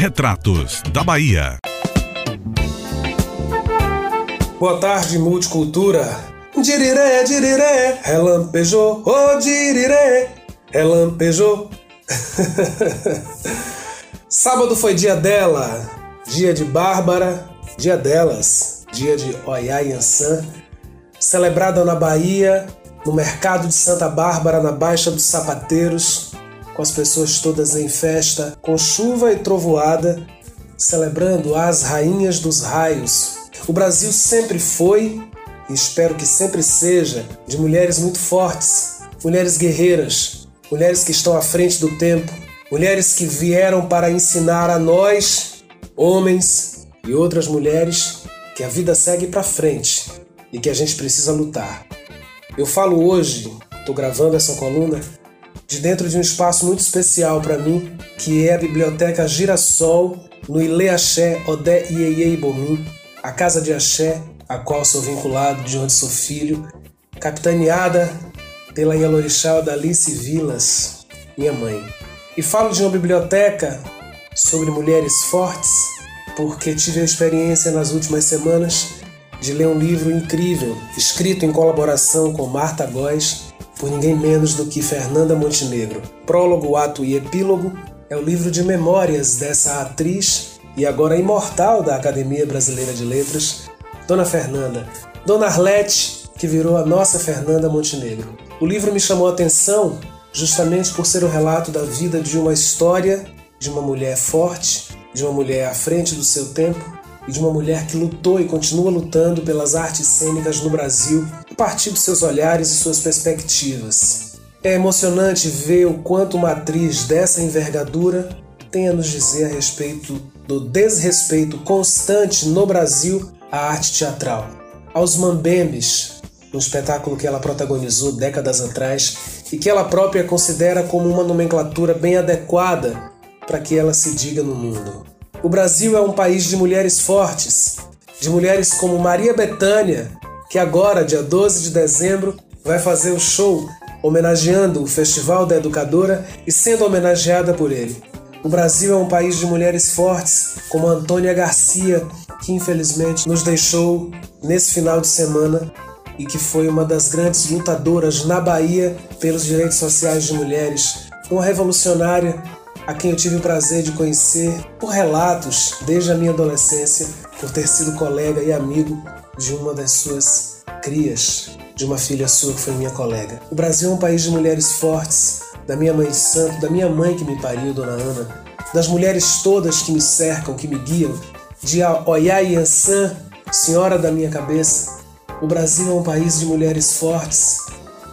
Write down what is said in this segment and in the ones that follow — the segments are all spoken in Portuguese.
Retratos da Bahia. Boa tarde, multicultura. Diriré, diriré, relampejou, oh diriré, relampejou. Sábado foi dia dela, dia de Bárbara, dia delas, dia de Oiá Yansan, celebrada na Bahia, no mercado de Santa Bárbara, na Baixa dos Sapateiros, com as pessoas todas em festa, com chuva e trovoada, celebrando as rainhas dos raios. O Brasil sempre foi, e espero que sempre seja, de mulheres muito fortes, mulheres guerreiras, mulheres que estão à frente do tempo, mulheres que vieram para ensinar a nós, homens e outras mulheres, que a vida segue para frente e que a gente precisa lutar. Eu falo hoje, estou gravando essa coluna, de dentro de um espaço muito especial para mim, que é a Biblioteca Girassol, no Ile Axé Odé Ieiei Bomim, a casa de axé, a qual sou vinculado, de onde sou filho, capitaneada pela Yalorixá Odalice Vilas, minha mãe. E falo de uma biblioteca sobre mulheres fortes, porque tive a experiência nas últimas semanas de ler um livro incrível, escrito em colaboração com Marta Góes, por ninguém menos do que Fernanda Montenegro. Prólogo, ato e epílogo é o livro de memórias dessa atriz e agora imortal da Academia Brasileira de Letras, Dona Fernanda. Dona Arlete, que virou a nossa Fernanda Montenegro. O livro me chamou a atenção justamente por ser o relato da vida de uma história de uma mulher forte, de uma mulher à frente do seu tempo e de uma mulher que lutou e continua lutando pelas artes cênicas no Brasil a partir dos seus olhares e suas perspectivas. É emocionante ver o quanto uma atriz dessa envergadura tem a nos dizer a respeito do desrespeito constante no Brasil à arte teatral. Aos Mambembes, um espetáculo que ela protagonizou décadas atrás e que ela própria considera como uma nomenclatura bem adequada para que ela se diga no mundo. O Brasil é um país de mulheres fortes, de mulheres como Maria Bethânia, que agora, dia 12 de dezembro, vai fazer o show homenageando o Festival da Educadora e sendo homenageada por ele. O Brasil é um país de mulheres fortes, como Antônia Garcia, que infelizmente nos deixou nesse final de semana e que foi uma das grandes lutadoras na Bahia pelos direitos sociais de mulheres, uma revolucionária a quem eu tive o prazer de conhecer por relatos desde a minha adolescência, por ter sido colega e amigo de uma das suas crias, de uma filha sua que foi minha colega. O Brasil é um país de mulheres fortes, da minha mãe de santo, da minha mãe que me pariu, Dona Ana, das mulheres todas que me cercam, que me guiam, de Oiá Yansan, senhora da minha cabeça. O Brasil é um país de mulheres fortes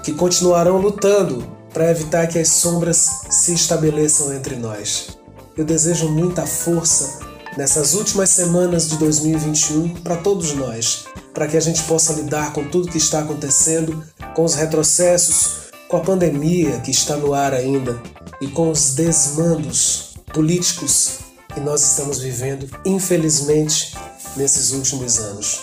que continuarão lutando para evitar que as sombras se estabeleçam entre nós. Eu desejo muita força nessas últimas semanas de 2021 para todos nós, para que a gente possa lidar com tudo que está acontecendo, com os retrocessos, com a pandemia que está no ar ainda e com os desmandos políticos que nós estamos vivendo, infelizmente, nesses últimos anos.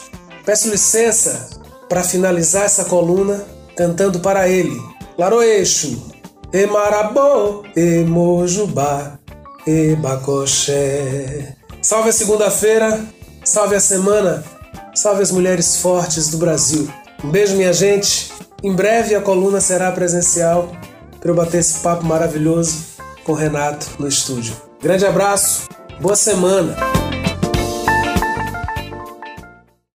Peço licença para finalizar essa coluna cantando para ele, Laroeixo, Emarabô, Emojubá, Ebacoxé. Salve a segunda-feira, salve a semana, salve as mulheres fortes do Brasil. Um beijo, minha gente. Em breve a coluna será presencial para eu bater esse papo maravilhoso com o Renato no estúdio. Grande abraço, boa semana.